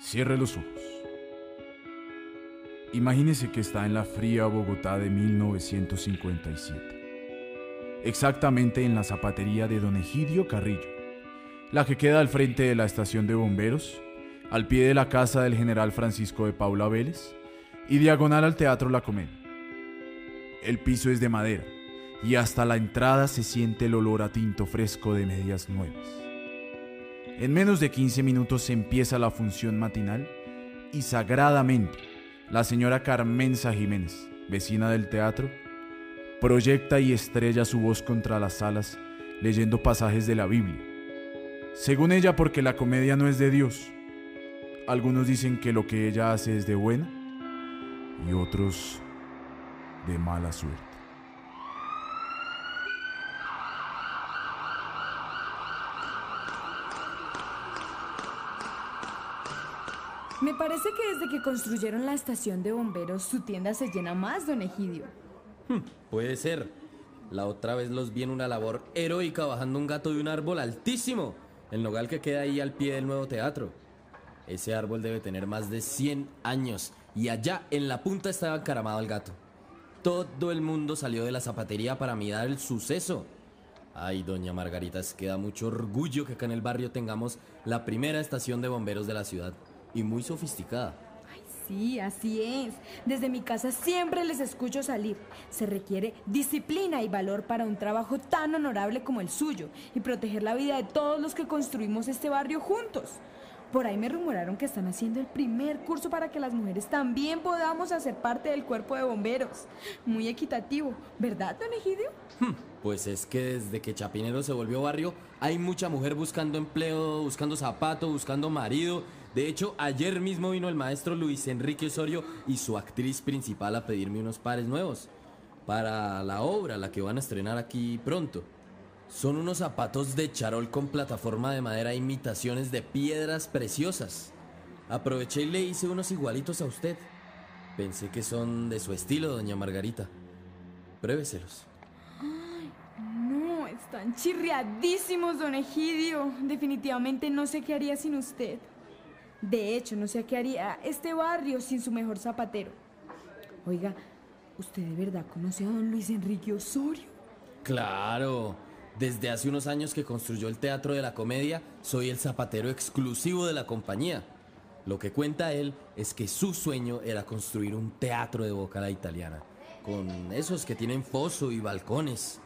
Cierre los ojos. Imagínese que está en la fría Bogotá de 1957. Exactamente en la zapatería de Don Egidio Carrillo, la que queda al frente de la estación de bomberos, al pie de la casa del general Francisco de Paula Vélez y diagonal al Teatro La Comedia. El piso es de madera y hasta la entrada se siente el olor a tinto fresco de medias nuevas. En menos de 15 minutos empieza la función matinal y sagradamente la señora Carmenza Jiménez, vecina del teatro, proyecta y estrella su voz contra las salas leyendo pasajes de la Biblia. Según ella, porque la comedia no es de Dios. Algunos dicen que lo que ella hace es de buena y otros de mala suerte. Me parece que desde que construyeron la estación de bomberos su tienda se llena más, don Egidio. Hmm, puede ser. La otra vez los vi en una labor heroica bajando un gato de un árbol altísimo, el nogal que queda ahí al pie del nuevo teatro. Ese árbol debe tener más de 100 años y allá en la punta estaba encaramado el gato. Todo el mundo salió de la zapatería para mirar el suceso. Ay, doña Margarita, es que da mucho orgullo que acá en el barrio tengamos la primera estación de bomberos de la ciudad y muy sofisticada. Ay, sí, así es. Desde mi casa siempre les escucho salir. Se requiere disciplina y valor para un trabajo tan honorable como el suyo y proteger la vida de todos los que construimos este barrio juntos. Por ahí me rumoraron que están haciendo el primer curso para que las mujeres también podamos hacer parte del cuerpo de bomberos. Muy equitativo, ¿verdad, don Egidio? Hmm, pues es que desde que Chapinero se volvió barrio, hay mucha mujer buscando empleo, buscando zapato, buscando marido. De hecho, ayer mismo vino el maestro Luis Enrique Osorio y su actriz principal a pedirme unos pares nuevos para la obra, la que van a estrenar aquí pronto. Son unos zapatos de charol con plataforma de madera e imitaciones de piedras preciosas. Aproveché y le hice unos igualitos a usted. Pensé que son de su estilo, doña Margarita. Pruébeselos. Ay, no, están chirriadísimos, don Egidio. Definitivamente no sé qué haría sin usted. De hecho, no sé qué haría este barrio sin su mejor zapatero. Oiga, ¿usted de verdad conoce a don Luis Enrique Osorio? Claro. Desde hace unos años que construyó el Teatro de la Comedia, soy el zapatero exclusivo de la compañía. Lo que cuenta él es que su sueño era construir un teatro de boca a italiana, con esos que tienen foso y balcones.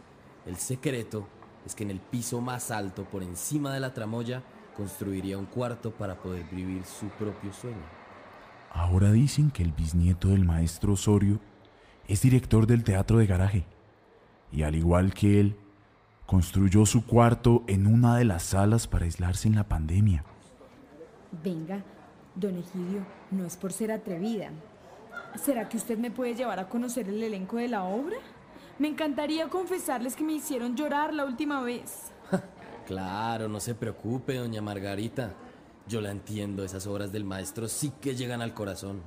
El secreto es que en el piso más alto, por encima de la tramoya, construiría un cuarto para poder vivir su propio sueño. Ahora dicen que el bisnieto del maestro Osorio es director del teatro de garaje. Y al igual que él, construyó su cuarto en una de las salas para aislarse en la pandemia. Venga, don Egidio, no es por ser atrevida. ¿Será que usted me puede llevar a conocer el elenco de la obra? Me encantaría confesarles que me hicieron llorar la última vez. Claro, no se preocupe, doña Margarita. Yo la entiendo, esas obras del maestro sí que llegan al corazón.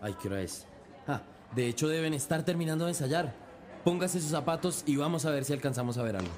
Ay, ¿qué hora es? Ah, de hecho deben estar terminando de ensayar. Póngase sus zapatos y vamos a ver si alcanzamos a ver algo.